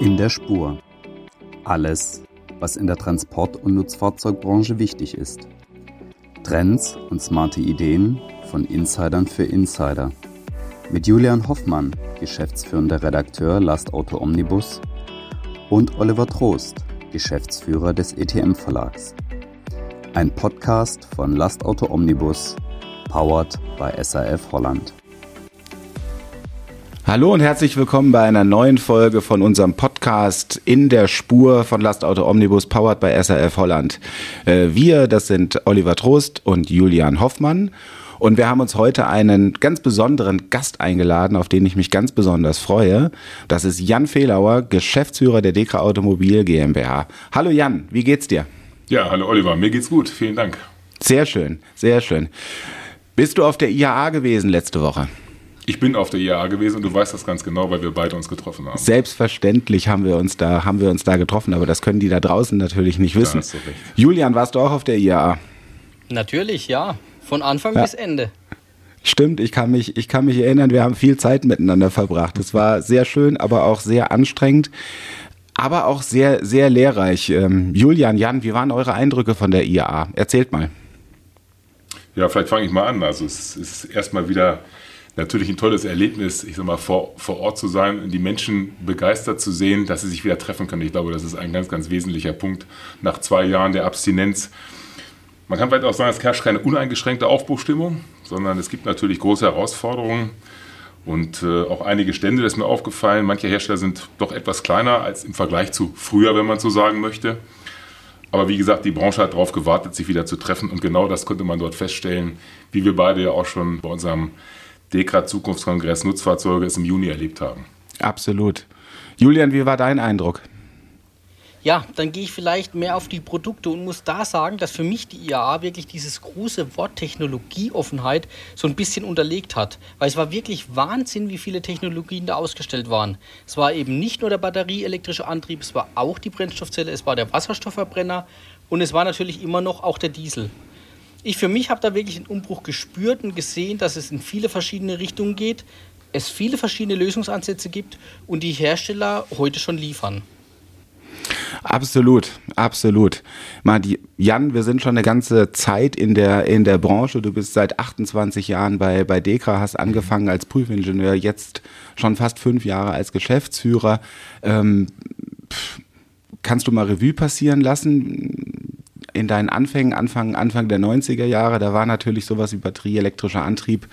In der Spur. Alles, was in der Transport- und Nutzfahrzeugbranche wichtig ist. Trends und smarte Ideen von Insidern für Insider. Mit Julian Hoffmann, geschäftsführender Redakteur Last Auto Omnibus, und Oliver Trost, Geschäftsführer des ETM Verlags. Ein Podcast von Last Auto Omnibus, powered by SAF Holland. Hallo und herzlich willkommen bei einer neuen Folge von unserem Podcast In der Spur von Lastauto Omnibus, powered by SRF Holland. Äh, wir, das sind Oliver Trost und Julian Hoffmann. Und wir haben uns heute einen ganz besonderen Gast eingeladen, auf den ich mich ganz besonders freue. Das ist Jan Fehlauer, Geschäftsführer der Dekra Automobil GmbH. Hallo Jan, wie geht's dir? Ja, hallo Oliver, mir geht's gut. Vielen Dank. Sehr schön, sehr schön. Bist du auf der IAA gewesen letzte Woche? Ich bin auf der IAA gewesen und du weißt das ganz genau, weil wir beide uns getroffen haben. Selbstverständlich haben wir uns da, haben wir uns da getroffen, aber das können die da draußen natürlich nicht wissen. Julian, warst du auch auf der IAA? Natürlich, ja. Von Anfang ja. bis Ende. Stimmt, ich kann, mich, ich kann mich erinnern, wir haben viel Zeit miteinander verbracht. Es war sehr schön, aber auch sehr anstrengend, aber auch sehr, sehr lehrreich. Ähm, Julian, Jan, wie waren eure Eindrücke von der IAA? Erzählt mal. Ja, vielleicht fange ich mal an. Also es ist erstmal wieder natürlich ein tolles Erlebnis, ich sag mal, vor, vor Ort zu sein und die Menschen begeistert zu sehen, dass sie sich wieder treffen können. Ich glaube, das ist ein ganz, ganz wesentlicher Punkt nach zwei Jahren der Abstinenz. Man kann vielleicht auch sagen, es herrscht keine uneingeschränkte Aufbruchstimmung, sondern es gibt natürlich große Herausforderungen und äh, auch einige Stände, das ist mir aufgefallen. Manche Hersteller sind doch etwas kleiner als im Vergleich zu früher, wenn man so sagen möchte. Aber wie gesagt, die Branche hat darauf gewartet, sich wieder zu treffen und genau das konnte man dort feststellen, wie wir beide ja auch schon bei unserem Dekra Zukunftskongress Nutzfahrzeuge es im Juni erlebt haben. Absolut. Julian, wie war dein Eindruck? Ja, dann gehe ich vielleicht mehr auf die Produkte und muss da sagen, dass für mich die IAA wirklich dieses große Wort Technologieoffenheit so ein bisschen unterlegt hat. Weil es war wirklich Wahnsinn, wie viele Technologien da ausgestellt waren. Es war eben nicht nur der batterieelektrische Antrieb, es war auch die Brennstoffzelle, es war der Wasserstoffverbrenner und es war natürlich immer noch auch der Diesel ich für mich habe da wirklich einen Umbruch gespürt und gesehen, dass es in viele verschiedene Richtungen geht, es viele verschiedene Lösungsansätze gibt und die Hersteller heute schon liefern. Absolut, absolut. Mal die, Jan, wir sind schon eine ganze Zeit in der, in der Branche. Du bist seit 28 Jahren bei, bei Dekra, hast angefangen als Prüfingenieur, jetzt schon fast fünf Jahre als Geschäftsführer. Ähm, kannst du mal Revue passieren lassen? In deinen Anfängen, Anfang, Anfang der 90er Jahre, da war natürlich sowas wie batterieelektrischer Antrieb.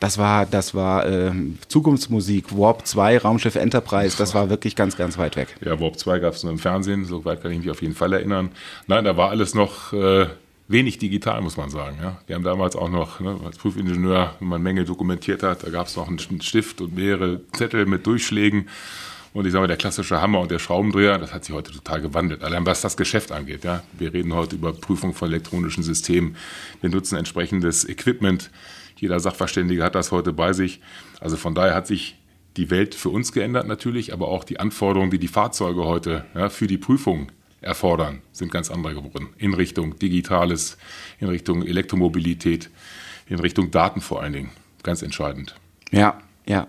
Das war, das war äh, Zukunftsmusik, Warp 2, Raumschiff Enterprise, das war wirklich ganz, ganz weit weg. Ja, Warp 2 gab es nur im Fernsehen, so weit kann ich mich auf jeden Fall erinnern. Nein, da war alles noch äh, wenig digital, muss man sagen. Ja. Wir haben damals auch noch ne, als Prüfingenieur, wenn man Mängel dokumentiert hat, da gab es noch einen Stift und mehrere Zettel mit Durchschlägen. Und ich sage mal, der klassische Hammer und der Schraubendreher, das hat sich heute total gewandelt. Allein was das Geschäft angeht. Ja. Wir reden heute über Prüfung von elektronischen Systemen. Wir nutzen entsprechendes Equipment. Jeder Sachverständige hat das heute bei sich. Also von daher hat sich die Welt für uns geändert natürlich, aber auch die Anforderungen, die die Fahrzeuge heute ja, für die Prüfung erfordern, sind ganz andere geworden. In Richtung Digitales, in Richtung Elektromobilität, in Richtung Daten vor allen Dingen. Ganz entscheidend. Ja, ja.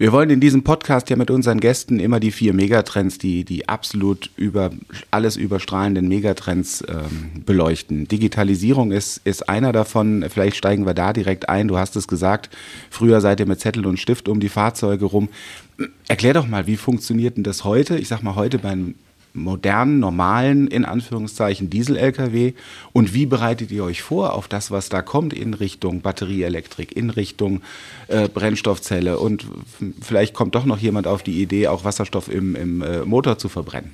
Wir wollen in diesem Podcast ja mit unseren Gästen immer die vier Megatrends, die, die absolut über alles überstrahlenden Megatrends ähm, beleuchten. Digitalisierung ist, ist einer davon. Vielleicht steigen wir da direkt ein. Du hast es gesagt, früher seid ihr mit Zettel und Stift um die Fahrzeuge rum. Erklär doch mal, wie funktioniert denn das heute? Ich sag mal, heute beim modernen, normalen, in Anführungszeichen, Diesel-Lkw? Und wie bereitet ihr euch vor auf das, was da kommt in Richtung Batterieelektrik, in Richtung äh, Brennstoffzelle? Und vielleicht kommt doch noch jemand auf die Idee, auch Wasserstoff im, im äh, Motor zu verbrennen.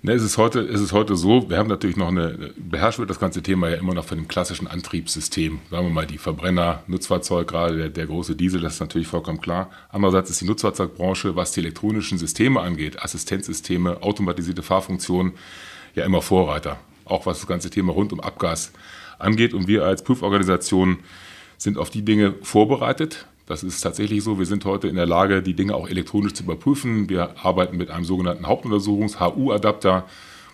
Ne, es, ist heute, es ist heute so, wir haben natürlich noch eine, beherrscht wird das ganze Thema ja immer noch von dem klassischen Antriebssystem. Sagen wir mal, die Verbrenner, Nutzfahrzeug, gerade der, der große Diesel, das ist natürlich vollkommen klar. Andererseits ist die Nutzfahrzeugbranche, was die elektronischen Systeme angeht, Assistenzsysteme, automatisierte Fahrfunktionen, ja immer Vorreiter. Auch was das ganze Thema rund um Abgas angeht. Und wir als Prüforganisation sind auf die Dinge vorbereitet. Das ist tatsächlich so. Wir sind heute in der Lage, die Dinge auch elektronisch zu überprüfen. Wir arbeiten mit einem sogenannten Hauptuntersuchungs-HU-Adapter,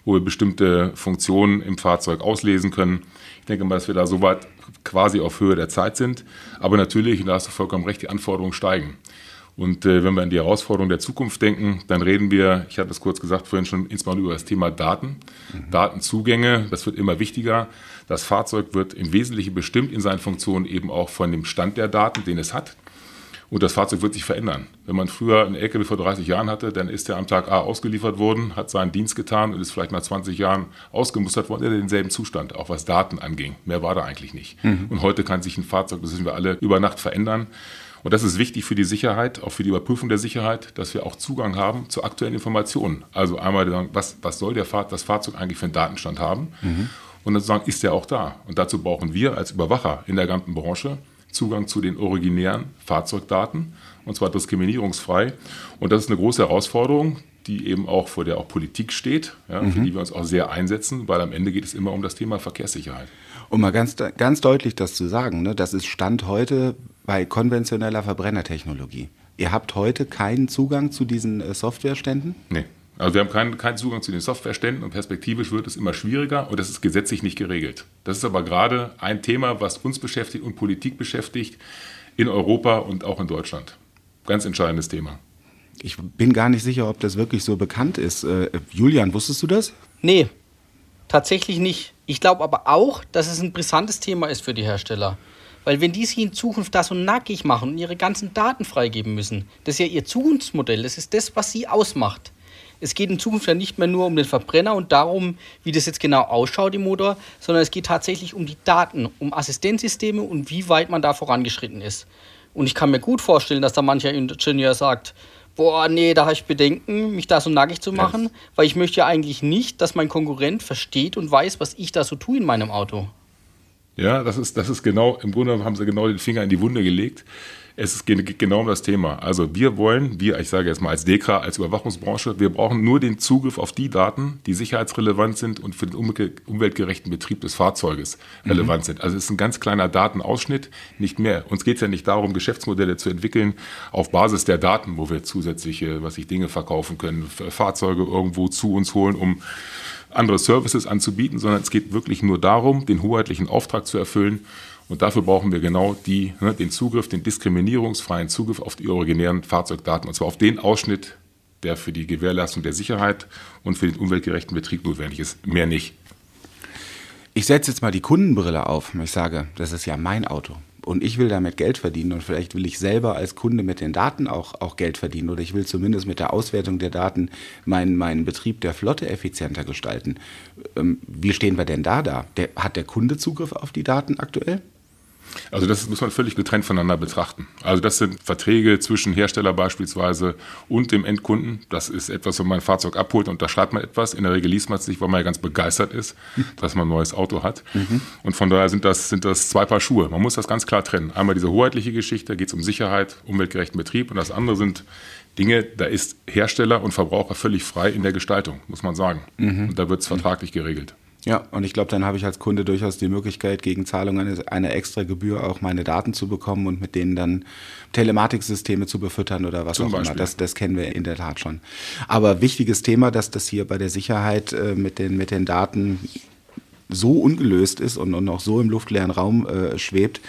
wo wir bestimmte Funktionen im Fahrzeug auslesen können. Ich denke mal, dass wir da soweit quasi auf Höhe der Zeit sind. Aber natürlich, und da hast du vollkommen recht, die Anforderungen steigen. Und äh, wenn wir an die Herausforderungen der Zukunft denken, dann reden wir, ich hatte es kurz gesagt vorhin schon, insbesondere über das Thema Daten, mhm. Datenzugänge, das wird immer wichtiger. Das Fahrzeug wird im Wesentlichen bestimmt in seinen Funktionen eben auch von dem Stand der Daten, den es hat. Und das Fahrzeug wird sich verändern. Wenn man früher einen LKW vor 30 Jahren hatte, dann ist er am Tag A ausgeliefert worden, hat seinen Dienst getan und ist vielleicht nach 20 Jahren ausgemustert worden, in denselben Zustand, auch was Daten anging. Mehr war da eigentlich nicht. Mhm. Und heute kann sich ein Fahrzeug, das wissen wir alle, über Nacht verändern. Und das ist wichtig für die Sicherheit, auch für die Überprüfung der Sicherheit, dass wir auch Zugang haben zu aktuellen Informationen. Also einmal sagen, was, was soll der Fahr das Fahrzeug eigentlich für einen Datenstand haben? Mhm. Und dann sagen, ist der auch da? Und dazu brauchen wir als Überwacher in der ganzen Branche Zugang zu den originären Fahrzeugdaten, und zwar diskriminierungsfrei. Und das ist eine große Herausforderung, die eben auch vor der auch Politik steht, ja, mhm. für die wir uns auch sehr einsetzen, weil am Ende geht es immer um das Thema Verkehrssicherheit. Um mal ganz, ganz deutlich das zu sagen, ne, das ist Stand heute bei konventioneller Verbrennertechnologie. Ihr habt heute keinen Zugang zu diesen äh, Softwareständen? Nee. Also wir haben keinen, keinen Zugang zu den Softwareständen und perspektivisch wird es immer schwieriger und das ist gesetzlich nicht geregelt. Das ist aber gerade ein Thema, was uns beschäftigt und Politik beschäftigt in Europa und auch in Deutschland. Ganz entscheidendes Thema. Ich bin gar nicht sicher, ob das wirklich so bekannt ist. Äh, Julian, wusstest du das? Nee, tatsächlich nicht. Ich glaube aber auch, dass es ein brisantes Thema ist für die Hersteller. Weil wenn die sich in Zukunft da so nackig machen und ihre ganzen Daten freigeben müssen, das ist ja ihr Zukunftsmodell, das ist das, was sie ausmacht. Es geht in Zukunft ja nicht mehr nur um den Verbrenner und darum, wie das jetzt genau ausschaut im Motor, sondern es geht tatsächlich um die Daten, um Assistenzsysteme und wie weit man da vorangeschritten ist. Und ich kann mir gut vorstellen, dass da mancher Ingenieur sagt, boah, nee, da habe ich Bedenken, mich da so nackig zu machen, weil ich möchte ja eigentlich nicht, dass mein Konkurrent versteht und weiß, was ich da so tue in meinem Auto. Ja, das ist, das ist genau, im Grunde haben sie genau den Finger in die Wunde gelegt. Es geht genau um das Thema. Also wir wollen, wir, ich sage jetzt mal als DEKRA, als Überwachungsbranche, wir brauchen nur den Zugriff auf die Daten, die sicherheitsrelevant sind und für den umweltgerechten Betrieb des Fahrzeuges mhm. relevant sind. Also es ist ein ganz kleiner Datenausschnitt, nicht mehr. Uns geht es ja nicht darum, Geschäftsmodelle zu entwickeln auf Basis der Daten, wo wir zusätzliche, was ich Dinge verkaufen können, Fahrzeuge irgendwo zu uns holen, um andere Services anzubieten, sondern es geht wirklich nur darum, den hoheitlichen Auftrag zu erfüllen. Und dafür brauchen wir genau die, ne, den Zugriff, den diskriminierungsfreien Zugriff auf die originären Fahrzeugdaten. Und zwar auf den Ausschnitt, der für die Gewährleistung der Sicherheit und für den umweltgerechten Betrieb notwendig ist. Mehr nicht. Ich setze jetzt mal die Kundenbrille auf. Ich sage, das ist ja mein Auto und ich will damit Geld verdienen und vielleicht will ich selber als Kunde mit den Daten auch, auch Geld verdienen oder ich will zumindest mit der Auswertung der Daten meinen, meinen Betrieb der Flotte effizienter gestalten. Ähm, wie stehen wir denn da da? Der, hat der Kunde Zugriff auf die Daten aktuell? Also das muss man völlig getrennt voneinander betrachten. Also das sind Verträge zwischen Hersteller beispielsweise und dem Endkunden. Das ist etwas, wenn man ein Fahrzeug abholt, unterschreibt man etwas. In der Regel liest man es nicht, weil man ja ganz begeistert ist, dass man ein neues Auto hat. Mhm. Und von daher sind das, sind das zwei Paar Schuhe. Man muss das ganz klar trennen. Einmal diese hoheitliche Geschichte, geht es um Sicherheit, umweltgerechten Betrieb und das andere sind Dinge, da ist Hersteller und Verbraucher völlig frei in der Gestaltung, muss man sagen. Mhm. Und da wird es vertraglich geregelt. Ja, und ich glaube, dann habe ich als Kunde durchaus die Möglichkeit, gegen Zahlung einer eine extra Gebühr auch meine Daten zu bekommen und mit denen dann Telematiksysteme zu befüttern oder was Zum auch Beispiel. immer. Das, das kennen wir in der Tat schon. Aber wichtiges Thema, dass das hier bei der Sicherheit äh, mit, den, mit den Daten so ungelöst ist und, und auch so im luftleeren Raum äh, schwebt,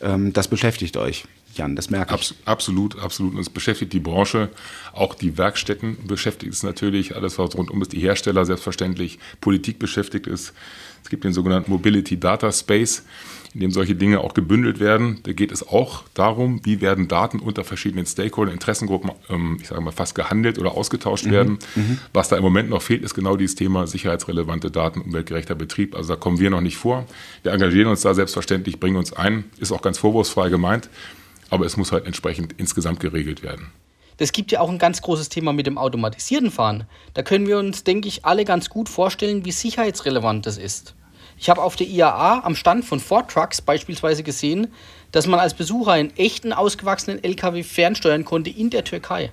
ähm, das beschäftigt euch. Jan, das merke ich. absolut, absolut. Und es beschäftigt die Branche, auch die Werkstätten beschäftigt es natürlich, alles was rundum ist, die Hersteller selbstverständlich, Politik beschäftigt ist. Es gibt den sogenannten Mobility Data Space, in dem solche Dinge auch gebündelt werden. Da geht es auch darum, wie werden Daten unter verschiedenen Stakeholder, Interessengruppen, ähm, ich sage mal fast gehandelt oder ausgetauscht mhm. werden. Mhm. Was da im Moment noch fehlt, ist genau dieses Thema sicherheitsrelevante Daten, umweltgerechter Betrieb. Also da kommen wir noch nicht vor. Wir engagieren uns da selbstverständlich, bringen uns ein, ist auch ganz vorwurfsfrei gemeint aber es muss halt entsprechend insgesamt geregelt werden. Das gibt ja auch ein ganz großes Thema mit dem automatisierten Fahren. Da können wir uns, denke ich, alle ganz gut vorstellen, wie sicherheitsrelevant das ist. Ich habe auf der IAA am Stand von Ford Trucks beispielsweise gesehen, dass man als Besucher einen echten ausgewachsenen LKW fernsteuern konnte in der Türkei.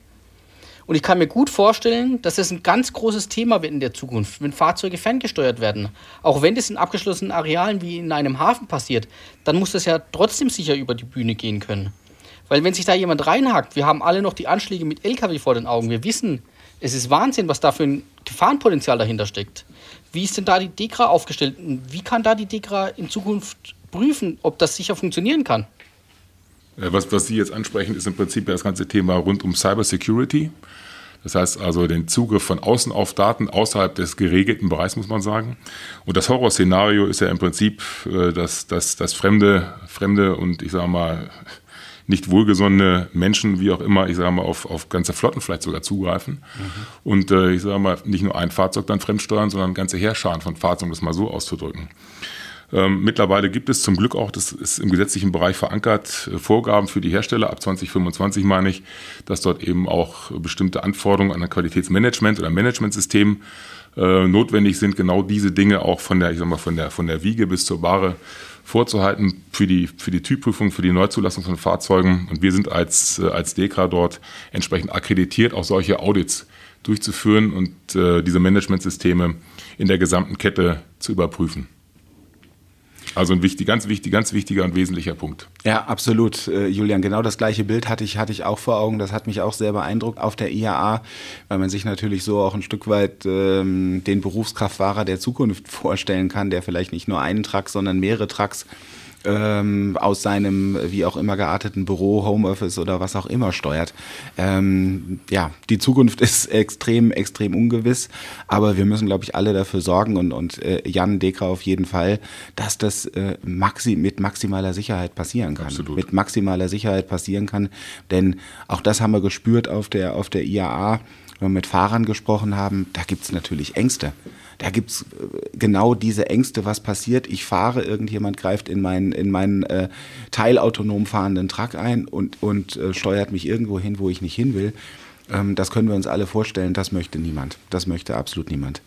Und ich kann mir gut vorstellen, dass das ein ganz großes Thema wird in der Zukunft, wenn Fahrzeuge ferngesteuert werden. Auch wenn das in abgeschlossenen Arealen wie in einem Hafen passiert, dann muss das ja trotzdem sicher über die Bühne gehen können. Weil wenn sich da jemand reinhackt, wir haben alle noch die Anschläge mit LKW vor den Augen, wir wissen, es ist Wahnsinn, was da für ein Gefahrenpotenzial dahinter steckt. Wie ist denn da die DEKRA aufgestellt? Wie kann da die DEKRA in Zukunft prüfen, ob das sicher funktionieren kann? Äh, was, was Sie jetzt ansprechen, ist im Prinzip das ganze Thema rund um Cybersecurity. Das heißt also den Zugriff von außen auf Daten außerhalb des geregelten Bereichs, muss man sagen. Und das Horrorszenario ist ja im Prinzip, äh, dass, dass, dass fremde, fremde und ich sage mal nicht wohlgesonnene Menschen, wie auch immer, ich sage mal, auf, auf ganze Flotten vielleicht sogar zugreifen. Mhm. Und äh, ich sage mal, nicht nur ein Fahrzeug dann fremdsteuern, sondern ganze Heerscharen von Fahrzeugen, das mal so auszudrücken. Ähm, mittlerweile gibt es zum Glück auch, das ist im gesetzlichen Bereich verankert, äh, Vorgaben für die Hersteller ab 2025 meine ich, dass dort eben auch bestimmte Anforderungen an ein Qualitätsmanagement oder Managementsystem äh, notwendig sind, genau diese Dinge auch von der, ich sag mal, von der, von der Wiege bis zur Ware vorzuhalten für die, für die Typprüfung, für die Neuzulassung von Fahrzeugen. Und wir sind als, äh, als DEKRA dort entsprechend akkreditiert, auch solche Audits durchzuführen und äh, diese Managementsysteme in der gesamten Kette zu überprüfen. Also ein wichtig, ganz wichtig, ganz wichtiger und wesentlicher Punkt. Ja, absolut, äh, Julian. Genau das gleiche Bild hatte ich, hatte ich auch vor Augen. Das hat mich auch sehr beeindruckt auf der IAA, weil man sich natürlich so auch ein Stück weit ähm, den Berufskraftfahrer der Zukunft vorstellen kann, der vielleicht nicht nur einen Truck, sondern mehrere Trucks ähm, aus seinem wie auch immer gearteten Büro, Homeoffice oder was auch immer steuert. Ähm, ja, die Zukunft ist extrem, extrem ungewiss, aber wir müssen, glaube ich, alle dafür sorgen und, und äh, Jan Dekra auf jeden Fall, dass das äh, maxi mit maximaler Sicherheit passieren kann. Absolut. Mit maximaler Sicherheit passieren kann, denn auch das haben wir gespürt auf der, auf der IAA, wenn wir mit Fahrern gesprochen haben, da gibt es natürlich Ängste da gibt's äh, genau diese Ängste, was passiert. Ich fahre, irgendjemand greift in meinen, in meinen äh, teilautonom fahrenden Truck ein und, und äh, steuert mich irgendwo hin, wo ich nicht hin will. Ähm, das können wir uns alle vorstellen, das möchte niemand. Das möchte absolut niemand.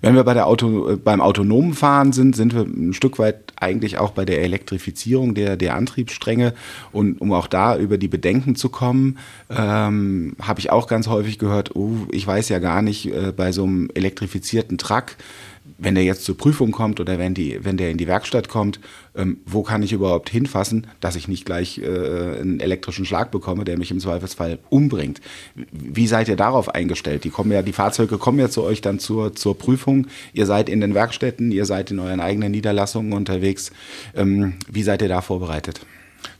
Wenn wir bei der Auto, äh, beim autonomen Fahren sind, sind wir ein Stück weit eigentlich auch bei der Elektrifizierung der, der Antriebsstränge. Und um auch da über die Bedenken zu kommen, ähm, habe ich auch ganz häufig gehört, oh, ich weiß ja gar nicht, äh, bei so einem elektrifizierten Truck, wenn der jetzt zur Prüfung kommt oder wenn, die, wenn der in die Werkstatt kommt, ähm, wo kann ich überhaupt hinfassen, dass ich nicht gleich äh, einen elektrischen Schlag bekomme, der mich im Zweifelsfall umbringt. Wie seid ihr darauf eingestellt? Die kommen ja, die Fahrzeuge kommen ja zu euch dann zur, zur Prüfung. Ihr seid in den Werkstätten, ihr seid in euren eigenen Niederlassungen unterwegs. Ähm, wie seid ihr da vorbereitet?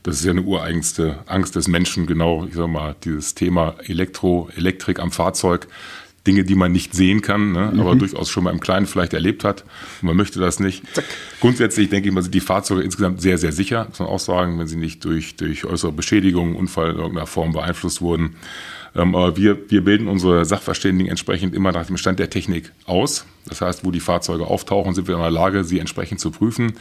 Das ist ja eine ureigenste Angst des Menschen, genau, ich sag mal, dieses Thema Elektro, Elektrik am Fahrzeug. Dinge, die man nicht sehen kann, ne, mhm. aber durchaus schon mal im Kleinen vielleicht erlebt hat. Man möchte das nicht. Zack. Grundsätzlich denke ich mal, sind die Fahrzeuge insgesamt sehr, sehr sicher, muss man auch sagen, wenn sie nicht durch, durch äußere Beschädigungen, Unfall in irgendeiner Form beeinflusst wurden. Ähm, aber wir, wir bilden unsere Sachverständigen entsprechend immer nach dem Stand der Technik aus. Das heißt, wo die Fahrzeuge auftauchen, sind wir in der Lage, sie entsprechend zu prüfen.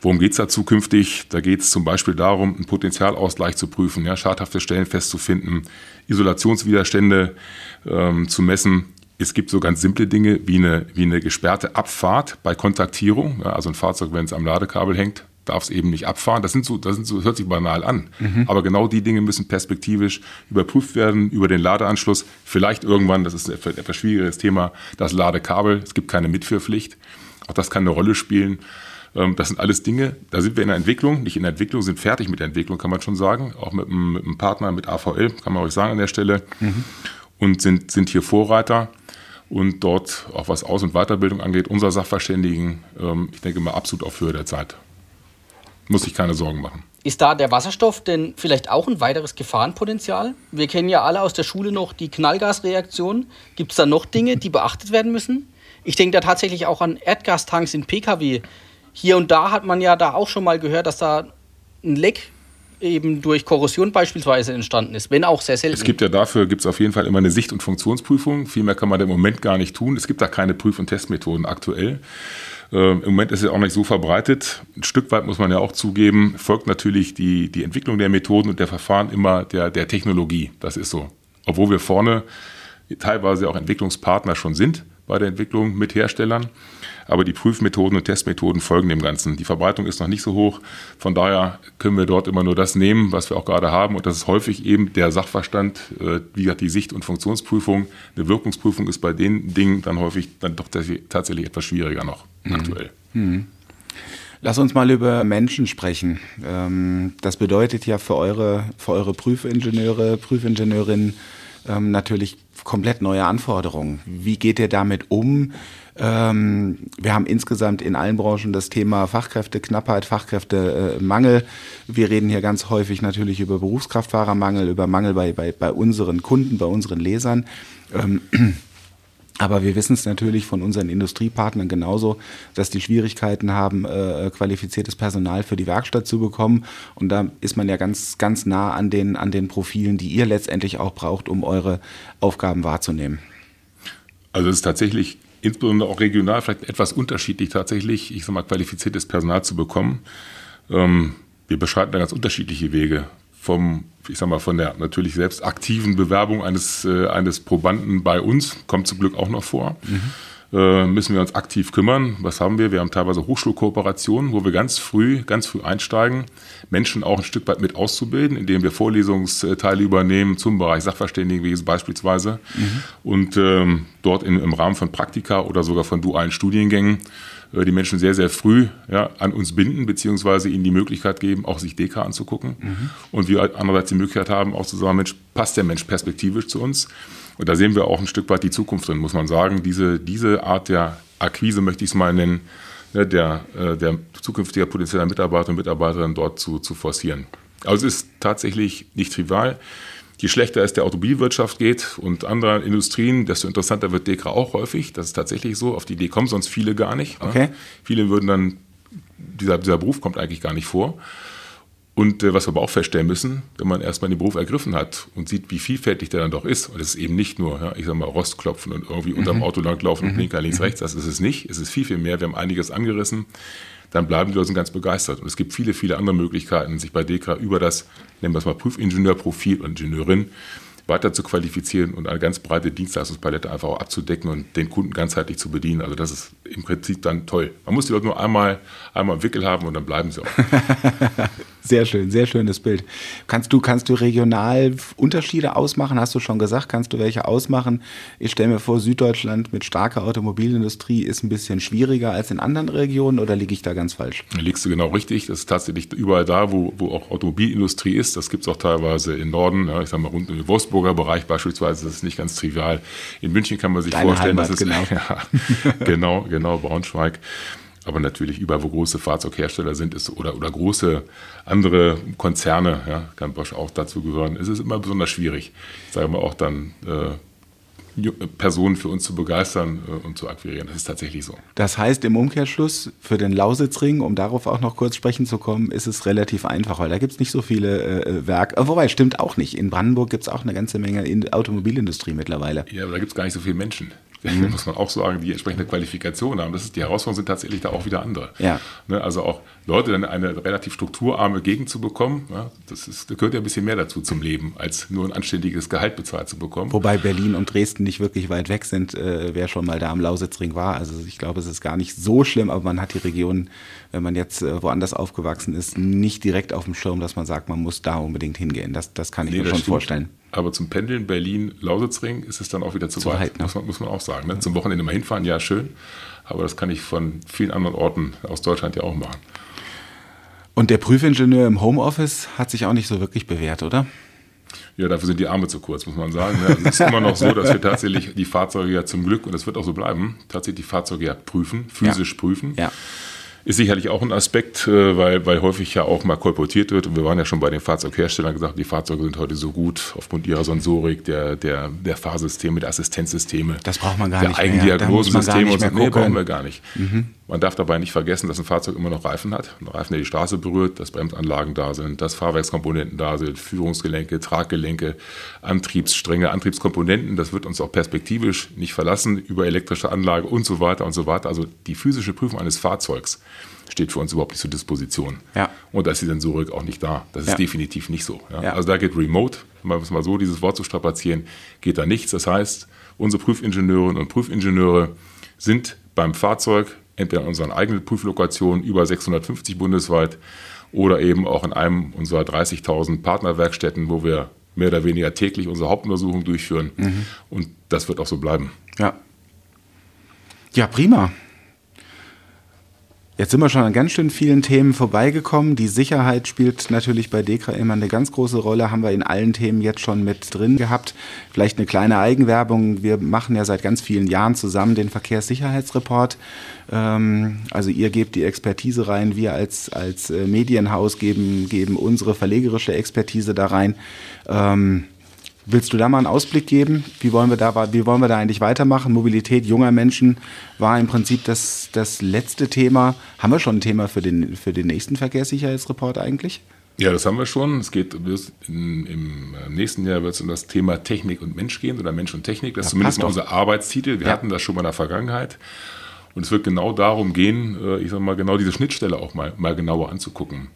Worum geht es da zukünftig? Da geht es zum Beispiel darum, einen Potenzialausgleich zu prüfen, ja, schadhafte Stellen festzufinden, Isolationswiderstände ähm, zu messen. Es gibt so ganz simple Dinge wie eine, wie eine gesperrte Abfahrt bei Kontaktierung. Ja, also ein Fahrzeug, wenn es am Ladekabel hängt, darf es eben nicht abfahren. Das sind so, das sind so, hört sich banal an. Mhm. Aber genau die Dinge müssen perspektivisch überprüft werden über den Ladeanschluss. Vielleicht irgendwann, das ist ein etwas schwieriges Thema, das Ladekabel. Es gibt keine Mitführpflicht. Auch das kann eine Rolle spielen. Ähm, das sind alles Dinge, da sind wir in der Entwicklung, nicht in der Entwicklung, sind fertig mit der Entwicklung, kann man schon sagen. Auch mit einem, mit einem Partner, mit AVL, kann man euch sagen an der Stelle. Mhm. Und sind, sind hier Vorreiter und dort auch was Aus- und Weiterbildung angeht, unser Sachverständigen, ähm, ich denke mal, absolut auf Höhe der Zeit. Muss ich keine Sorgen machen. Ist da der Wasserstoff denn vielleicht auch ein weiteres Gefahrenpotenzial? Wir kennen ja alle aus der Schule noch die Knallgasreaktion. Gibt es da noch Dinge, die beachtet werden müssen? Ich denke da tatsächlich auch an Erdgastanks in Pkw. Hier und da hat man ja da auch schon mal gehört, dass da ein Leck eben durch Korrosion beispielsweise entstanden ist, wenn auch sehr selten. Es gibt ja dafür, gibt es auf jeden Fall immer eine Sicht- und Funktionsprüfung. Viel mehr kann man im Moment gar nicht tun. Es gibt da keine Prüf- und Testmethoden aktuell. Ähm, Im Moment ist es auch nicht so verbreitet. Ein Stück weit muss man ja auch zugeben, folgt natürlich die, die Entwicklung der Methoden und der Verfahren immer der, der Technologie. Das ist so. Obwohl wir vorne teilweise auch Entwicklungspartner schon sind bei der Entwicklung mit Herstellern. Aber die Prüfmethoden und Testmethoden folgen dem Ganzen. Die Verbreitung ist noch nicht so hoch. Von daher können wir dort immer nur das nehmen, was wir auch gerade haben. Und das ist häufig eben der Sachverstand, äh, wie gesagt, die Sicht- und Funktionsprüfung. Eine Wirkungsprüfung ist bei den Dingen dann häufig dann doch tatsächlich etwas schwieriger noch mhm. aktuell. Mhm. Lass uns mal über Menschen sprechen. Ähm, das bedeutet ja für eure, für eure Prüfingenieure, Prüfingenieurinnen, ähm, natürlich komplett neue Anforderungen. Wie geht ihr damit um? Ähm, wir haben insgesamt in allen Branchen das Thema Fachkräfteknappheit, Fachkräftemangel. Wir reden hier ganz häufig natürlich über Berufskraftfahrermangel, über Mangel bei, bei, bei unseren Kunden, bei unseren Lesern. Ähm, aber wir wissen es natürlich von unseren Industriepartnern genauso, dass die Schwierigkeiten haben, äh, qualifiziertes Personal für die Werkstatt zu bekommen. Und da ist man ja ganz, ganz nah an den, an den Profilen, die ihr letztendlich auch braucht, um eure Aufgaben wahrzunehmen. Also es ist tatsächlich insbesondere auch regional vielleicht etwas unterschiedlich tatsächlich, ich sag mal, qualifiziertes Personal zu bekommen. Ähm, wir beschreiten da ganz unterschiedliche Wege. Vom, ich sag mal, von der natürlich selbst aktiven Bewerbung eines, äh, eines Probanden bei uns, kommt zum Glück auch noch vor. Mhm äh, müssen wir uns aktiv kümmern. Was haben wir? Wir haben teilweise Hochschulkooperationen, wo wir ganz früh, ganz früh einsteigen, Menschen auch ein Stück weit mit auszubilden, indem wir Vorlesungsteile übernehmen zum Bereich Sachverständigenwesen beispielsweise mhm. und ähm, dort in, im Rahmen von Praktika oder sogar von dualen Studiengängen die Menschen sehr, sehr früh ja, an uns binden, beziehungsweise ihnen die Möglichkeit geben, auch sich DK anzugucken. Mhm. Und wir andererseits die Möglichkeit haben, auch zu sagen, Mensch, passt der Mensch perspektivisch zu uns? Und da sehen wir auch ein Stück weit die Zukunft drin, muss man sagen. Diese, diese Art der Akquise möchte ich es mal nennen, ne, der, äh, der zukünftiger potenzieller Mitarbeiter und Mitarbeiterinnen dort zu, zu forcieren. Also es ist tatsächlich nicht trivial. Je schlechter es der Automobilwirtschaft geht und anderen Industrien, desto interessanter wird DEKRA auch häufig. Das ist tatsächlich so. Auf die Idee kommen sonst viele gar nicht. Ne? Okay. Viele würden dann, dieser, dieser Beruf kommt eigentlich gar nicht vor. Und äh, was wir aber auch feststellen müssen, wenn man erstmal den Beruf ergriffen hat und sieht, wie vielfältig der dann doch ist, und es ist eben nicht nur, ja, ich sag mal, Rostklopfen und irgendwie mhm. unterm Auto langlaufen und mhm. Blinker links, mhm. rechts, das ist es nicht. Es ist viel, viel mehr. Wir haben einiges angerissen. Dann bleiben die Leute ganz begeistert. Und es gibt viele, viele andere Möglichkeiten, sich bei DEKRA über das, nennen wir es mal, Prüfingenieurprofil und Ingenieurin weiter zu qualifizieren und eine ganz breite Dienstleistungspalette einfach auch abzudecken und den Kunden ganzheitlich zu bedienen. Also das ist im Prinzip dann toll. Man muss die Leute nur einmal, einmal im Wickel haben und dann bleiben sie auch. sehr schön, sehr schönes Bild. Kannst du, kannst du regional Unterschiede ausmachen? Hast du schon gesagt, kannst du welche ausmachen? Ich stelle mir vor, Süddeutschland mit starker Automobilindustrie ist ein bisschen schwieriger als in anderen Regionen oder liege ich da ganz falsch? Da liegst du genau richtig. Das ist tatsächlich überall da, wo, wo auch Automobilindustrie ist. Das gibt es auch teilweise im Norden, ja, ich sage mal rund um die Wurst Augsburger Bereich beispielsweise, das ist nicht ganz trivial. In München kann man sich Deine vorstellen, Heimat, dass es genau. ja, genau, genau, Braunschweig. Aber natürlich überall, wo große Fahrzeughersteller sind ist, oder, oder große andere Konzerne, ja, kann Bosch auch dazu gehören, ist es immer besonders schwierig, sagen wir auch dann äh, Personen für uns zu begeistern äh, und zu akquirieren. Das ist tatsächlich so. Das heißt im Umkehrschluss für den Lausitzring, um darauf auch noch kurz sprechen zu kommen, ist es relativ einfach, weil da gibt es nicht so viele äh, Werke. Äh, wobei, stimmt auch nicht. In Brandenburg gibt es auch eine ganze Menge in Automobilindustrie mittlerweile. Ja, aber da gibt es gar nicht so viele Menschen mhm. muss man auch sagen, die entsprechende Qualifikation haben. Das ist, die Herausforderungen sind tatsächlich da auch wieder andere. Ja. Ne, also auch Leute dann eine relativ strukturarme Gegend zu bekommen, ja, das, ist, da gehört ja ein bisschen mehr dazu zum Leben, als nur ein anständiges Gehalt bezahlt zu bekommen. Wobei Berlin und Dresden nicht wirklich weit weg sind, äh, wer schon mal da am Lausitzring war. Also ich glaube, es ist gar nicht so schlimm, aber man hat die Region, wenn man jetzt äh, woanders aufgewachsen ist, nicht direkt auf dem Schirm, dass man sagt, man muss da unbedingt hingehen. Das, das kann ich nee, mir schon stimmt. vorstellen. Aber zum Pendeln Berlin-Lausitzring ist es dann auch wieder zu, zu weit, weit ne? muss, man, muss, man, auch sagen. Ne? Zum Wochenende mal hinfahren, ja, schön. Aber das kann ich von vielen anderen Orten aus Deutschland ja auch machen. Und der Prüfingenieur im Homeoffice hat sich auch nicht so wirklich bewährt, oder? Ja, dafür sind die Arme zu kurz, muss man sagen. Also es ist immer noch so, dass wir tatsächlich die Fahrzeuge ja zum Glück, und das wird auch so bleiben, tatsächlich die Fahrzeuge ja prüfen, physisch ja. prüfen. Ja. Ist sicherlich auch ein Aspekt, äh, weil, weil häufig ja auch mal kolportiert wird. Und wir waren ja schon bei den Fahrzeugherstellern gesagt, die Fahrzeuge sind heute so gut aufgrund ihrer Sensorik, der, der, der Fahrsysteme, der Assistenzsysteme. Das braucht man gar der nicht mehr. Eigendiagnosesysteme und so. Nee, brauchen wir gar nicht. Mhm. Man darf dabei nicht vergessen, dass ein Fahrzeug immer noch Reifen hat. Ein Reifen, der die Straße berührt, dass Bremsanlagen da sind, dass Fahrwerkskomponenten da sind, Führungsgelenke, Traggelenke, Antriebsstränge, Antriebskomponenten. Das wird uns auch perspektivisch nicht verlassen über elektrische Anlage und so weiter und so weiter. Also die physische Prüfung eines Fahrzeugs steht für uns überhaupt nicht zur Disposition. Ja. Und da ist die Sensorik auch nicht da. Das ist ja. definitiv nicht so. Ja? Ja. Also da geht Remote, es mal so dieses Wort zu strapazieren, geht da nichts. Das heißt, unsere Prüfingenieurinnen und Prüfingenieure sind beim Fahrzeug entweder in unseren eigenen Prüflokationen über 650 bundesweit oder eben auch in einem unserer 30.000 Partnerwerkstätten, wo wir mehr oder weniger täglich unsere Hauptuntersuchung durchführen. Mhm. Und das wird auch so bleiben. Ja. Ja, prima. Jetzt sind wir schon an ganz schön vielen Themen vorbeigekommen. Die Sicherheit spielt natürlich bei DEKRA immer eine ganz große Rolle, haben wir in allen Themen jetzt schon mit drin gehabt. Vielleicht eine kleine Eigenwerbung. Wir machen ja seit ganz vielen Jahren zusammen den Verkehrssicherheitsreport. Ähm, also ihr gebt die Expertise rein, wir als, als äh, Medienhaus geben, geben unsere verlegerische Expertise da rein. Willst du da mal einen Ausblick geben? Wie wollen wir da, wie wollen wir da eigentlich weitermachen? Mobilität junger Menschen war im Prinzip das, das letzte Thema. Haben wir schon ein Thema für den, für den nächsten Verkehrssicherheitsreport eigentlich? Ja, das haben wir schon. Es geht in, im nächsten Jahr wird es um das Thema Technik und Mensch gehen oder Mensch und Technik. Das ja, ist zumindest mal unser Arbeitstitel. Wir ja. hatten das schon mal in der Vergangenheit. Und es wird genau darum gehen, äh, ich sage mal, genau diese Schnittstelle auch mal, mal genauer anzugucken.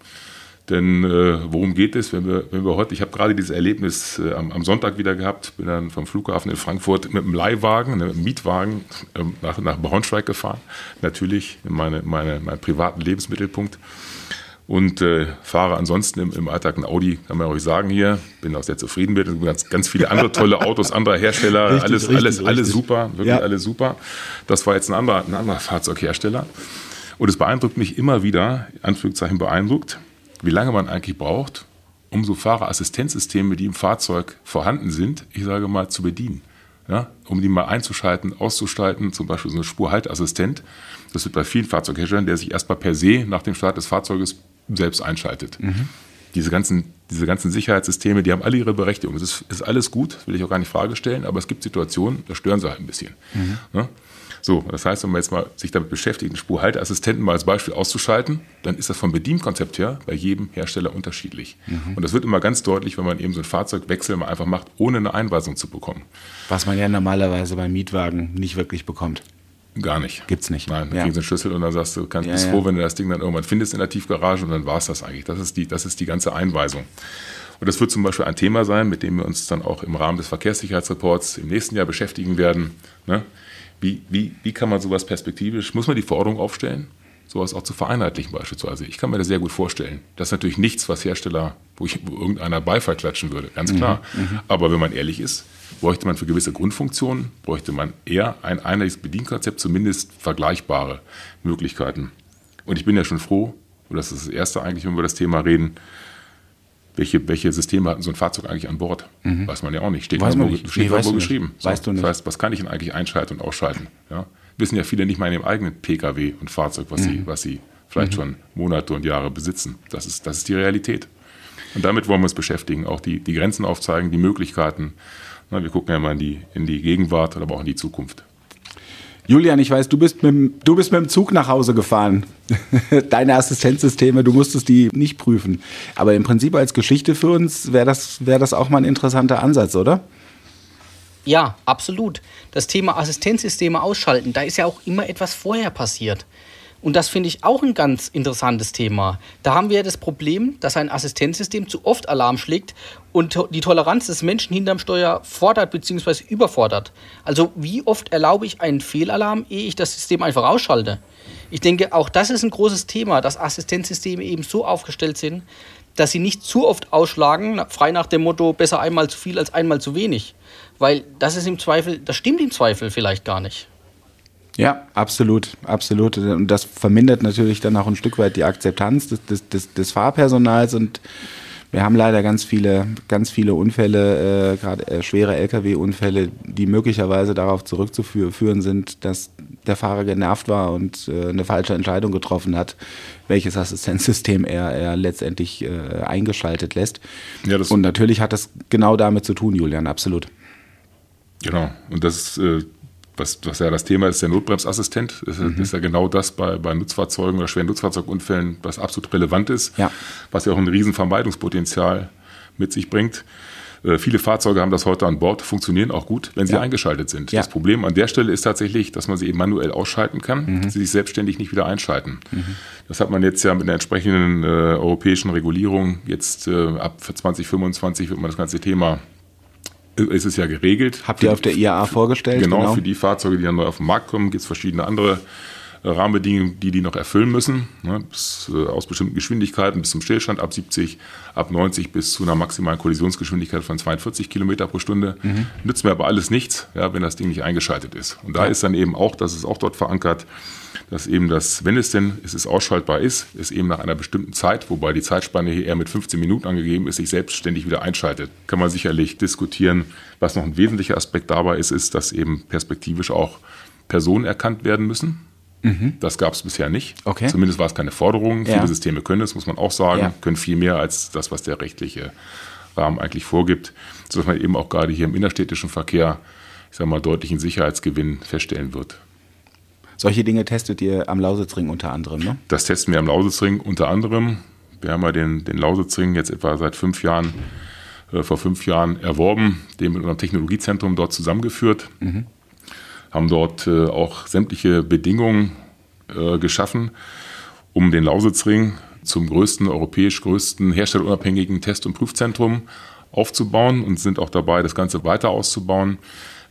Denn äh, worum geht es, wenn wir, wenn wir heute, ich habe gerade dieses Erlebnis äh, am, am, Sonntag wieder gehabt, bin dann vom Flughafen in Frankfurt mit einem Leihwagen, einem Mietwagen äh, nach, nach Braunschweig gefahren, natürlich in meine, meine, meinen privaten Lebensmittelpunkt und äh, fahre ansonsten im, im Alltag ein Audi, kann man euch sagen hier, bin auch sehr zufrieden mit, ganz, ganz viele andere tolle Autos, anderer Hersteller, richtig, alles, richtig, alles, richtig. alles super, wirklich ja. alles super. Das war jetzt ein anderer, ein anderer Fahrzeughersteller. Und es beeindruckt mich immer wieder, Anführungszeichen beeindruckt, wie lange man eigentlich braucht, um so Fahrerassistenzsysteme, die im Fahrzeug vorhanden sind, ich sage mal, zu bedienen. Ja, um die mal einzuschalten, auszuschalten, zum Beispiel so ein Spurhaltassistent. Das wird bei vielen Fahrzeugherstellern, der sich erstmal per se nach dem Start des Fahrzeuges selbst einschaltet. Mhm. Diese, ganzen, diese ganzen Sicherheitssysteme, die haben alle ihre Berechtigung. Das ist, ist alles gut, das will ich auch gar nicht Frage stellen, aber es gibt Situationen, da stören sie halt ein bisschen. Mhm. Ja? So, das heißt, wenn man jetzt mal sich damit beschäftigt, einen Spurhalteassistenten mal als Beispiel auszuschalten, dann ist das vom Bedienkonzept her bei jedem Hersteller unterschiedlich. Mhm. Und das wird immer ganz deutlich, wenn man eben so einen Fahrzeugwechsel mal einfach macht, ohne eine Einweisung zu bekommen. Was man ja normalerweise beim Mietwagen nicht wirklich bekommt. Gar nicht. Gibt's nicht. Nein, dann ja. kriegst du einen Schlüssel und dann sagst du, kannst, ja, bist froh, wenn du das Ding dann irgendwann findest in der Tiefgarage und dann war es das eigentlich. Das ist, die, das ist die ganze Einweisung. Und das wird zum Beispiel ein Thema sein, mit dem wir uns dann auch im Rahmen des Verkehrssicherheitsreports im nächsten Jahr beschäftigen werden. Ne? Wie, wie, wie kann man sowas perspektivisch, muss man die Forderung aufstellen, sowas auch zu vereinheitlichen beispielsweise? Ich kann mir das sehr gut vorstellen. Das ist natürlich nichts, was Hersteller, wo, ich, wo irgendeiner Beifall klatschen würde, ganz mhm, klar. Mhm, Aber wenn man ehrlich ist, bräuchte man für gewisse Grundfunktionen, bräuchte man eher ein einheitliches Bedienkonzept, zumindest vergleichbare Möglichkeiten. Und ich bin ja schon froh, und das ist das Erste eigentlich, wenn wir über das Thema reden, welche, welche Systeme hat so ein Fahrzeug eigentlich an Bord? Mhm. Weiß man ja auch nicht. Steht weiß irgendwo, nicht. Steht nee, irgendwo geschrieben. So, weißt du nicht. Das heißt, was kann ich denn eigentlich einschalten und ausschalten? Ja? Wissen ja viele nicht mal in dem eigenen Pkw und Fahrzeug, was, mhm. sie, was sie vielleicht mhm. schon Monate und Jahre besitzen. Das ist, das ist die Realität. Und damit wollen wir uns beschäftigen, auch die, die Grenzen aufzeigen, die Möglichkeiten. Na, wir gucken ja mal in die, in die Gegenwart, aber auch in die Zukunft. Julian, ich weiß, du bist mit, du bist mit dem Zug nach Hause gefahren. Deine Assistenzsysteme, du musstest die nicht prüfen. Aber im Prinzip als Geschichte für uns wäre das, wär das auch mal ein interessanter Ansatz, oder? Ja, absolut. Das Thema Assistenzsysteme ausschalten, da ist ja auch immer etwas vorher passiert. Und das finde ich auch ein ganz interessantes Thema. Da haben wir das Problem, dass ein Assistenzsystem zu oft Alarm schlägt und die Toleranz des Menschen hinterm Steuer fordert bzw. überfordert. Also wie oft erlaube ich einen Fehlalarm, ehe ich das System einfach ausschalte? Ich denke, auch das ist ein großes Thema, dass Assistenzsysteme eben so aufgestellt sind, dass sie nicht zu oft ausschlagen, frei nach dem Motto, besser einmal zu viel als einmal zu wenig. Weil das ist im Zweifel, das stimmt im Zweifel vielleicht gar nicht. Ja, absolut, absolut. Und das vermindert natürlich dann auch ein Stück weit die Akzeptanz des, des, des, des Fahrpersonals und wir haben leider ganz viele, ganz viele Unfälle, äh, gerade äh, schwere Lkw-Unfälle, die möglicherweise darauf zurückzuführen sind, dass der Fahrer genervt war und äh, eine falsche Entscheidung getroffen hat, welches Assistenzsystem er, er letztendlich äh, eingeschaltet lässt. Ja, und natürlich hat das genau damit zu tun, Julian, absolut. Genau. Und das äh, was, was ja das Thema ist, der Notbremsassistent. Das mhm. ist ja genau das bei, bei Nutzfahrzeugen oder schweren Nutzfahrzeugunfällen, was absolut relevant ist, ja. was ja auch ein Riesenvermeidungspotenzial mit sich bringt. Äh, viele Fahrzeuge haben das heute an Bord, funktionieren auch gut, wenn sie ja. eingeschaltet sind. Ja. Das Problem an der Stelle ist tatsächlich, dass man sie eben manuell ausschalten kann, mhm. sie sich selbstständig nicht wieder einschalten. Mhm. Das hat man jetzt ja mit der entsprechenden äh, europäischen Regulierung jetzt äh, ab 2025 wird man das ganze Thema ist es ja geregelt. Habt ihr auf der IAA vorgestellt? Genau, genau, für die Fahrzeuge, die dann neu auf den Markt kommen, gibt es verschiedene andere Rahmenbedingungen, die die noch erfüllen müssen, ne, bis, äh, aus bestimmten Geschwindigkeiten bis zum Stillstand ab 70, ab 90 bis zu einer maximalen Kollisionsgeschwindigkeit von 42 Kilometer pro Stunde. Mhm. Nützt mir aber alles nichts, ja, wenn das Ding nicht eingeschaltet ist. Und da ja. ist dann eben auch, das ist auch dort verankert, dass eben das, wenn es denn es ist ausschaltbar ist, es eben nach einer bestimmten Zeit, wobei die Zeitspanne hier eher mit 15 Minuten angegeben ist, sich selbstständig wieder einschaltet. Kann man sicherlich diskutieren. Was noch ein wesentlicher Aspekt dabei ist, ist, dass eben perspektivisch auch Personen erkannt werden müssen. Mhm. Das gab es bisher nicht. Okay. Zumindest war es keine Forderung. Ja. Viele Systeme können das, muss man auch sagen, ja. können viel mehr als das, was der rechtliche Rahmen eigentlich vorgibt, sodass man eben auch gerade hier im innerstädtischen Verkehr, ich sage mal, deutlichen Sicherheitsgewinn feststellen wird. Solche Dinge testet ihr am Lausitzring unter anderem, ne? Das testen wir am Lausitzring unter anderem. Wir haben ja den, den Lausitzring jetzt etwa seit fünf Jahren, äh, vor fünf Jahren erworben, den mit unserem Technologiezentrum dort zusammengeführt. Mhm haben dort äh, auch sämtliche Bedingungen äh, geschaffen, um den Lausitzring zum größten, europäisch größten herstellerunabhängigen Test- und Prüfzentrum aufzubauen und sind auch dabei, das Ganze weiter auszubauen.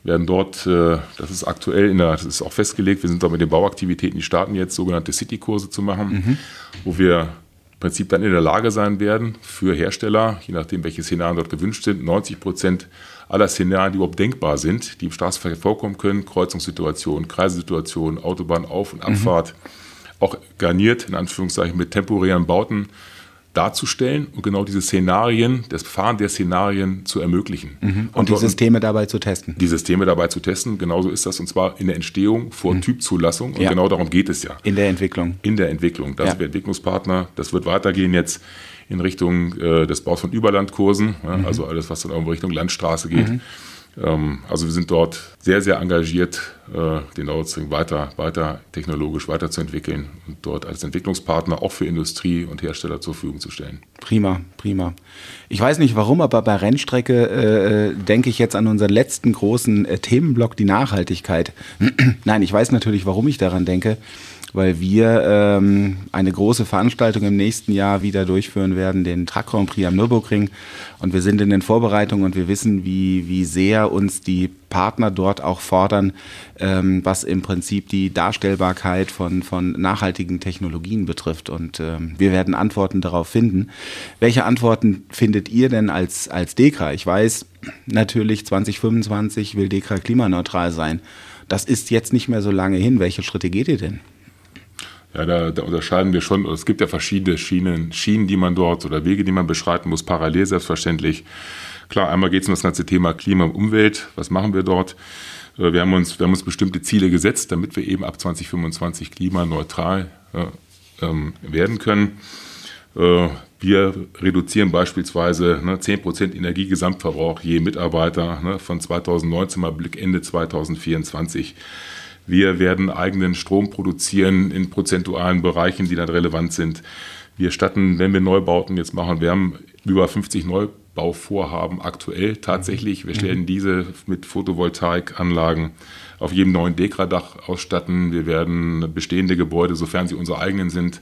Wir werden dort, äh, das ist aktuell, in der, das ist auch festgelegt, wir sind da mit den Bauaktivitäten, die starten jetzt, sogenannte City-Kurse zu machen, mhm. wo wir im Prinzip dann in der Lage sein werden, für Hersteller, je nachdem, welche Szenarien dort gewünscht sind, 90 Prozent aller Szenarien, die überhaupt denkbar sind, die im Straßenverkehr vorkommen können, Kreuzungssituationen, Kreisesituationen, Autobahnauf- und Abfahrt, mhm. auch garniert, in Anführungszeichen, mit temporären Bauten darzustellen und genau diese Szenarien, das Fahren der Szenarien zu ermöglichen. Mhm. Und, und, die Systeme dabei zu testen. Die Systeme dabei zu testen, genauso ist das und zwar in der Entstehung vor mhm. Typzulassung und ja. genau darum geht es ja. In der Entwicklung. In der Entwicklung. Da ja. sind wir Entwicklungspartner. Das wird weitergehen jetzt in Richtung äh, des Baus von Überlandkursen, ja, mhm. also alles, was dann irgendwo Richtung Landstraße geht. Ähm, also wir sind dort sehr, sehr engagiert, äh, den Nordstream weiter, weiter technologisch weiterzuentwickeln und dort als Entwicklungspartner auch für Industrie und Hersteller zur Verfügung zu stellen. Prima, prima. Ich weiß nicht warum, aber bei Rennstrecke äh, äh denke ich jetzt an unseren letzten großen äh, Themenblock, die Nachhaltigkeit. Nein, ich weiß natürlich, warum ich daran denke weil wir ähm, eine große Veranstaltung im nächsten Jahr wieder durchführen werden, den Truck Grand Prix am Nürburgring. Und wir sind in den Vorbereitungen und wir wissen, wie, wie sehr uns die Partner dort auch fordern, ähm, was im Prinzip die Darstellbarkeit von, von nachhaltigen Technologien betrifft. Und ähm, wir werden Antworten darauf finden. Welche Antworten findet ihr denn als, als DEKRA? Ich weiß, natürlich 2025 will DEKRA klimaneutral sein. Das ist jetzt nicht mehr so lange hin. Welche Schritte geht ihr denn? Ja, da, da, unterscheiden wir schon. Es gibt ja verschiedene Schienen, Schienen, die man dort oder Wege, die man beschreiten muss, parallel selbstverständlich. Klar, einmal geht es um das ganze Thema Klima und Umwelt. Was machen wir dort? Äh, wir haben uns, wir haben uns bestimmte Ziele gesetzt, damit wir eben ab 2025 klimaneutral äh, ähm, werden können. Äh, wir reduzieren beispielsweise ne, 10% Energiegesamtverbrauch je Mitarbeiter ne, von 2019 mal Blick Ende 2024. Wir werden eigenen Strom produzieren in prozentualen Bereichen, die dann relevant sind. Wir statten, wenn wir Neubauten jetzt machen, wir haben über 50 Neubauvorhaben aktuell tatsächlich. Wir stellen mhm. diese mit Photovoltaikanlagen auf jedem neuen Dekradach ausstatten. Wir werden bestehende Gebäude, sofern sie unsere eigenen sind,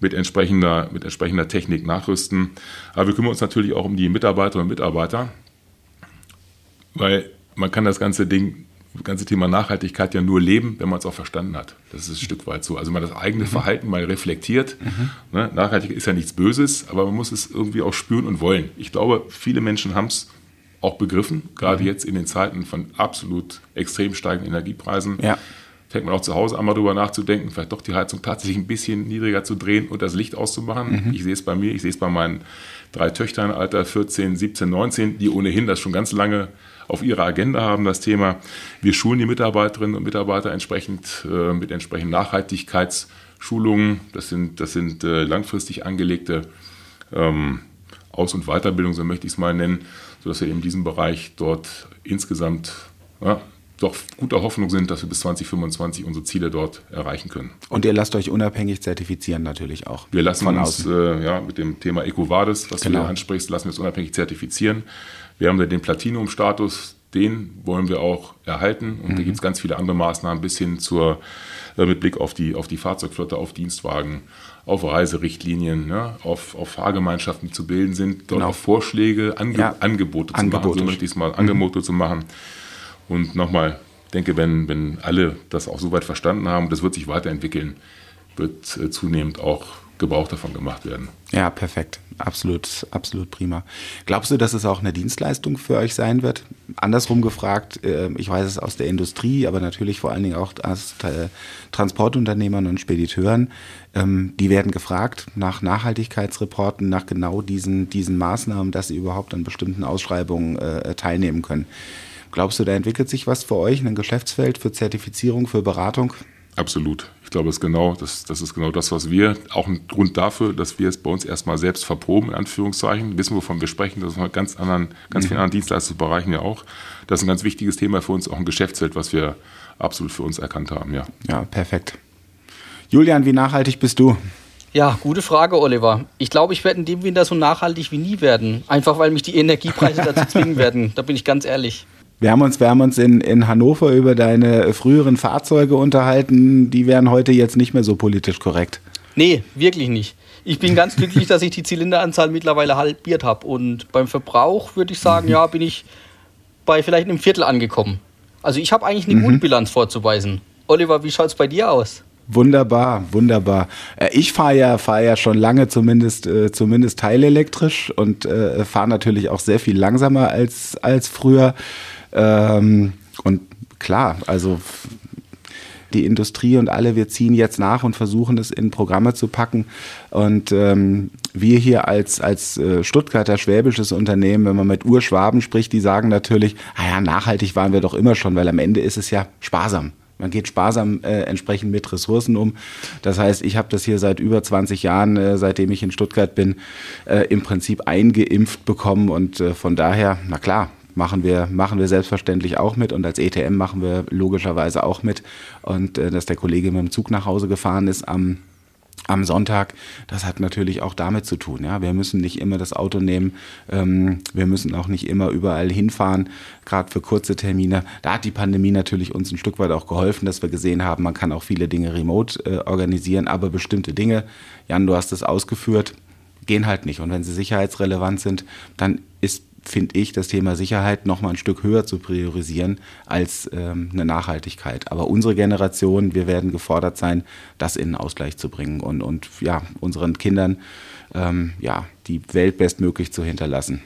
mit entsprechender, mit entsprechender Technik nachrüsten. Aber wir kümmern uns natürlich auch um die Mitarbeiterinnen und Mitarbeiter, weil man kann das ganze Ding ganze Thema Nachhaltigkeit ja nur leben, wenn man es auch verstanden hat. Das ist ein Stück weit so. Also man das eigene mhm. Verhalten mal reflektiert. Mhm. Ne? Nachhaltigkeit ist ja nichts Böses, aber man muss es irgendwie auch spüren und wollen. Ich glaube, viele Menschen haben es auch begriffen, gerade mhm. jetzt in den Zeiten von absolut extrem steigenden Energiepreisen. Ja. Fängt man auch zu Hause einmal drüber nachzudenken, vielleicht doch die Heizung tatsächlich ein bisschen niedriger zu drehen und das Licht auszumachen. Mhm. Ich sehe es bei mir, ich sehe es bei meinen drei Töchtern, Alter 14, 17, 19, die ohnehin das schon ganz lange auf ihrer Agenda haben, das Thema. Wir schulen die Mitarbeiterinnen und Mitarbeiter entsprechend äh, mit entsprechenden Nachhaltigkeitsschulungen. Das sind, das sind äh, langfristig angelegte ähm, Aus- und Weiterbildungen, so möchte ich es mal nennen, sodass wir in diesem Bereich dort insgesamt ja, doch guter Hoffnung sind, dass wir bis 2025 unsere Ziele dort erreichen können. Und ihr lasst euch unabhängig zertifizieren natürlich auch. Wir lassen uns äh, ja, mit dem Thema EcoVadis, was genau. du ansprichst, lassen wir uns unabhängig zertifizieren. Wir haben da den Platinum-Status, den wollen wir auch erhalten. Und mhm. da gibt es ganz viele andere Maßnahmen bis hin zur, äh, mit Blick auf die, auf die Fahrzeugflotte, auf Dienstwagen, auf Reiserichtlinien, ne, auf, auf Fahrgemeinschaften, die zu bilden sind, dort genau. auch Vorschläge, Ange ja. Angebote zu Angebote. machen, so möchte ich es mal, mhm. Angebote zu machen. Und nochmal, denke, wenn, wenn alle das auch soweit verstanden haben, das wird sich weiterentwickeln, wird äh, zunehmend auch Gebrauch davon gemacht werden. Ja, perfekt. Absolut, absolut prima. Glaubst du, dass es auch eine Dienstleistung für euch sein wird? Andersrum gefragt, äh, ich weiß es aus der Industrie, aber natürlich vor allen Dingen auch aus Transportunternehmern und Spediteuren. Ähm, die werden gefragt nach Nachhaltigkeitsreporten, nach genau diesen, diesen Maßnahmen, dass sie überhaupt an bestimmten Ausschreibungen äh, teilnehmen können. Glaubst du, da entwickelt sich was für euch, ein Geschäftsfeld für Zertifizierung, für Beratung? Absolut. Ich glaube, das ist, genau, das, das ist genau das, was wir, auch ein Grund dafür, dass wir es bei uns erstmal selbst verproben, in Anführungszeichen, wissen, wovon wir sprechen, das ist in ganz anderen, ganz mhm. vielen anderen Dienstleistungsbereichen ja auch. Das ist ein ganz wichtiges Thema für uns, auch ein Geschäftsfeld, was wir absolut für uns erkannt haben, ja. Ja, perfekt. Julian, wie nachhaltig bist du? Ja, gute Frage, Oliver. Ich glaube, ich werde in dem Winter so nachhaltig wie nie werden. Einfach weil mich die Energiepreise dazu zwingen werden. Da bin ich ganz ehrlich. Wir haben uns, wir haben uns in, in Hannover über deine früheren Fahrzeuge unterhalten. Die wären heute jetzt nicht mehr so politisch korrekt. Nee, wirklich nicht. Ich bin ganz glücklich, dass ich die Zylinderanzahl mittlerweile halbiert habe. Und beim Verbrauch würde ich sagen, ja, bin ich bei vielleicht einem Viertel angekommen. Also ich habe eigentlich eine mhm. Grundbilanz vorzuweisen. Oliver, wie schaut es bei dir aus? Wunderbar, wunderbar. Äh, ich fahre ja, fahr ja schon lange zumindest, äh, zumindest teilelektrisch und äh, fahre natürlich auch sehr viel langsamer als, als früher. Ähm, und klar, also die Industrie und alle, wir ziehen jetzt nach und versuchen es in Programme zu packen. Und ähm, wir hier als, als äh, Stuttgarter schwäbisches Unternehmen, wenn man mit Urschwaben spricht, die sagen natürlich, ah nachhaltig waren wir doch immer schon, weil am Ende ist es ja sparsam. Man geht sparsam äh, entsprechend mit Ressourcen um. Das heißt, ich habe das hier seit über 20 Jahren, äh, seitdem ich in Stuttgart bin, äh, im Prinzip eingeimpft bekommen. Und äh, von daher, na klar, machen wir, machen wir selbstverständlich auch mit und als ETM machen wir logischerweise auch mit. Und äh, dass der Kollege mit dem Zug nach Hause gefahren ist am am Sonntag, das hat natürlich auch damit zu tun. Ja, wir müssen nicht immer das Auto nehmen, ähm, wir müssen auch nicht immer überall hinfahren, gerade für kurze Termine. Da hat die Pandemie natürlich uns ein Stück weit auch geholfen, dass wir gesehen haben, man kann auch viele Dinge remote äh, organisieren, aber bestimmte Dinge, Jan, du hast es ausgeführt, gehen halt nicht. Und wenn sie sicherheitsrelevant sind, dann ist finde ich, das Thema Sicherheit noch mal ein Stück höher zu priorisieren als ähm, eine Nachhaltigkeit. Aber unsere Generation, wir werden gefordert sein, das in einen Ausgleich zu bringen und, und ja, unseren Kindern ähm, ja, die Welt bestmöglich zu hinterlassen.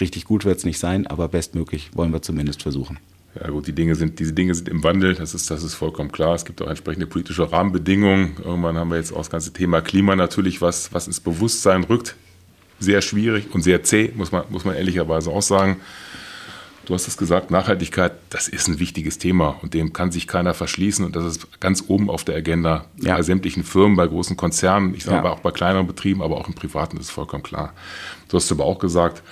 Richtig gut wird es nicht sein, aber bestmöglich wollen wir zumindest versuchen. Ja gut, die Dinge sind, diese Dinge sind im Wandel, das ist, das ist vollkommen klar. Es gibt auch entsprechende politische Rahmenbedingungen. Irgendwann haben wir jetzt auch das ganze Thema Klima natürlich, was, was ins Bewusstsein rückt sehr schwierig und sehr zäh, muss man, muss man ehrlicherweise auch sagen. Du hast es gesagt, Nachhaltigkeit, das ist ein wichtiges Thema und dem kann sich keiner verschließen und das ist ganz oben auf der Agenda ja. bei sämtlichen Firmen, bei großen Konzernen, ich sage ja. aber auch bei kleineren Betrieben, aber auch im Privaten, das ist vollkommen klar. Du hast aber auch gesagt,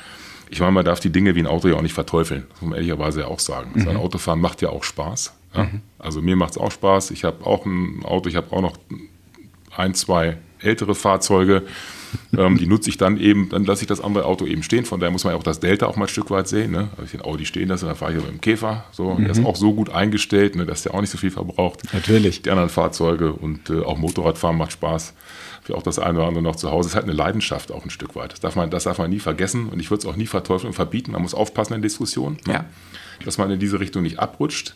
ich meine, man darf die Dinge wie ein Auto ja auch nicht verteufeln, das muss man ehrlicherweise ja auch sagen. Mhm. Ein Autofahren macht ja auch Spaß. Ja? Mhm. Also mir macht es auch Spaß. Ich habe auch ein Auto, ich habe auch noch ein, zwei ältere Fahrzeuge ähm, die nutze ich dann eben, dann lasse ich das andere Auto eben stehen. Von daher muss man ja auch das Delta auch mal ein Stück weit sehen. Ne? Also ich den Audi stehen lasse, dann fahre ich aber im Käfer. So, mhm. Der ist auch so gut eingestellt, ne, dass der auch nicht so viel verbraucht. Natürlich. Die anderen Fahrzeuge und äh, auch Motorradfahren macht Spaß. Für auch das eine oder andere noch zu Hause. Es ist halt eine Leidenschaft auch ein Stück weit. Das darf man, das darf man nie vergessen und ich würde es auch nie verteufeln und verbieten. Man muss aufpassen in Diskussionen, ne? ja. dass man in diese Richtung nicht abrutscht.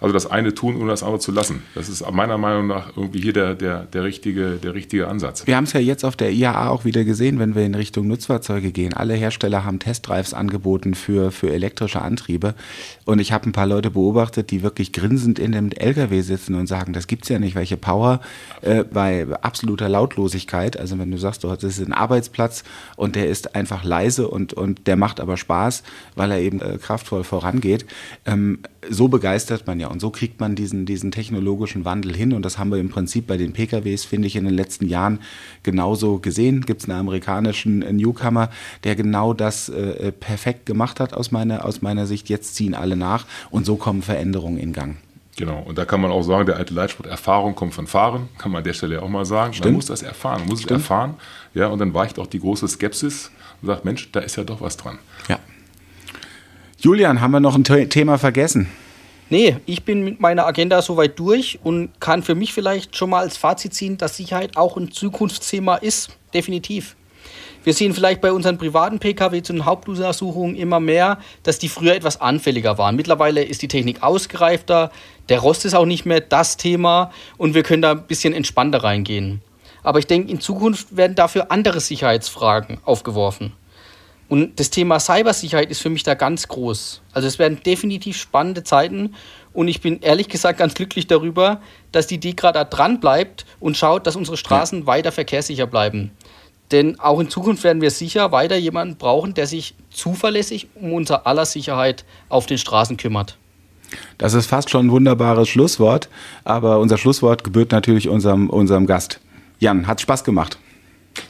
Also das eine tun, ohne das andere zu lassen. Das ist meiner Meinung nach irgendwie hier der, der, der, richtige, der richtige Ansatz. Wir haben es ja jetzt auf der IAA auch wieder gesehen, wenn wir in Richtung Nutzfahrzeuge gehen. Alle Hersteller haben Testdrives angeboten für, für elektrische Antriebe. Und ich habe ein paar Leute beobachtet, die wirklich grinsend in dem LKW sitzen und sagen, das gibt's ja nicht, welche Power äh, bei absoluter Lautlosigkeit. Also wenn du sagst, du hast einen Arbeitsplatz und der ist einfach leise und, und der macht aber Spaß, weil er eben äh, kraftvoll vorangeht. Ähm, so begeistert man ja und so kriegt man diesen, diesen technologischen Wandel hin und das haben wir im Prinzip bei den PKWs, finde ich, in den letzten Jahren genauso gesehen. Gibt es einen amerikanischen Newcomer, der genau das äh, perfekt gemacht hat aus meiner, aus meiner Sicht. Jetzt ziehen alle nach und so kommen Veränderungen in Gang. Genau, und da kann man auch sagen, der alte Leitspruch, Erfahrung kommt von Fahren, kann man an der Stelle auch mal sagen. Stimmt. Man muss das erfahren, man muss Stimmt. es erfahren. Ja, und dann weicht auch die große Skepsis und sagt, Mensch, da ist ja doch was dran. Ja. Julian, haben wir noch ein Thema vergessen? Nee, ich bin mit meiner Agenda soweit durch und kann für mich vielleicht schon mal als Fazit ziehen, dass Sicherheit auch ein Zukunftsthema ist. Definitiv. Wir sehen vielleicht bei unseren privaten Pkw zu den Hauptuntersuchungen immer mehr, dass die früher etwas anfälliger waren. Mittlerweile ist die Technik ausgereifter, der Rost ist auch nicht mehr das Thema und wir können da ein bisschen entspannter reingehen. Aber ich denke, in Zukunft werden dafür andere Sicherheitsfragen aufgeworfen. Und das Thema Cybersicherheit ist für mich da ganz groß. Also es werden definitiv spannende Zeiten und ich bin ehrlich gesagt ganz glücklich darüber, dass die DEKRA da dran bleibt und schaut, dass unsere Straßen ja. weiter verkehrssicher bleiben. Denn auch in Zukunft werden wir sicher weiter jemanden brauchen, der sich zuverlässig um unser aller Sicherheit auf den Straßen kümmert. Das ist fast schon ein wunderbares Schlusswort, aber unser Schlusswort gebührt natürlich unserem, unserem Gast. Jan, hat Spaß gemacht.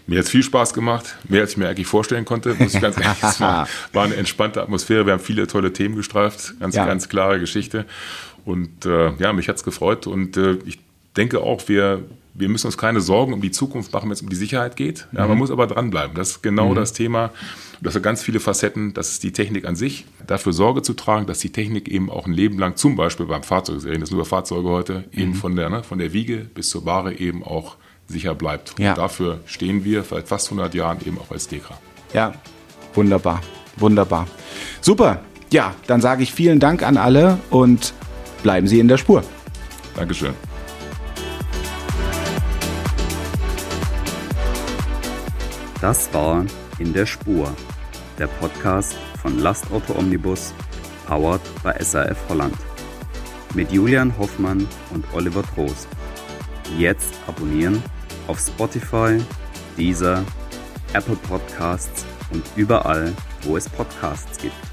Mir hat es viel Spaß gemacht, mehr als ich mir eigentlich vorstellen konnte, muss ich ganz ehrlich sagen. War eine entspannte Atmosphäre, wir haben viele tolle Themen gestreift, ganz, ja. ganz klare Geschichte. Und äh, ja, mich hat es gefreut und äh, ich denke auch, wir, wir müssen uns keine Sorgen um die Zukunft machen, wenn es um die Sicherheit geht. Ja, mhm. Man muss aber dranbleiben. Das ist genau mhm. das Thema. Das hat ganz viele Facetten. Das ist die Technik an sich. Dafür Sorge zu tragen, dass die Technik eben auch ein Leben lang, zum Beispiel beim Fahrzeug, wir reden jetzt nur über Fahrzeuge heute, mhm. eben von der, ne, von der Wiege bis zur Ware eben auch sicher bleibt. Ja. Und dafür stehen wir seit fast 100 Jahren eben auch als DEKRA. Ja, wunderbar, wunderbar. Super, ja, dann sage ich vielen Dank an alle und bleiben Sie in der Spur. Dankeschön. Das war In der Spur, der Podcast von Lastauto Omnibus, powered by SAF Holland. Mit Julian Hoffmann und Oliver Trost. Jetzt abonnieren auf Spotify, Deezer, Apple Podcasts und überall, wo es Podcasts gibt.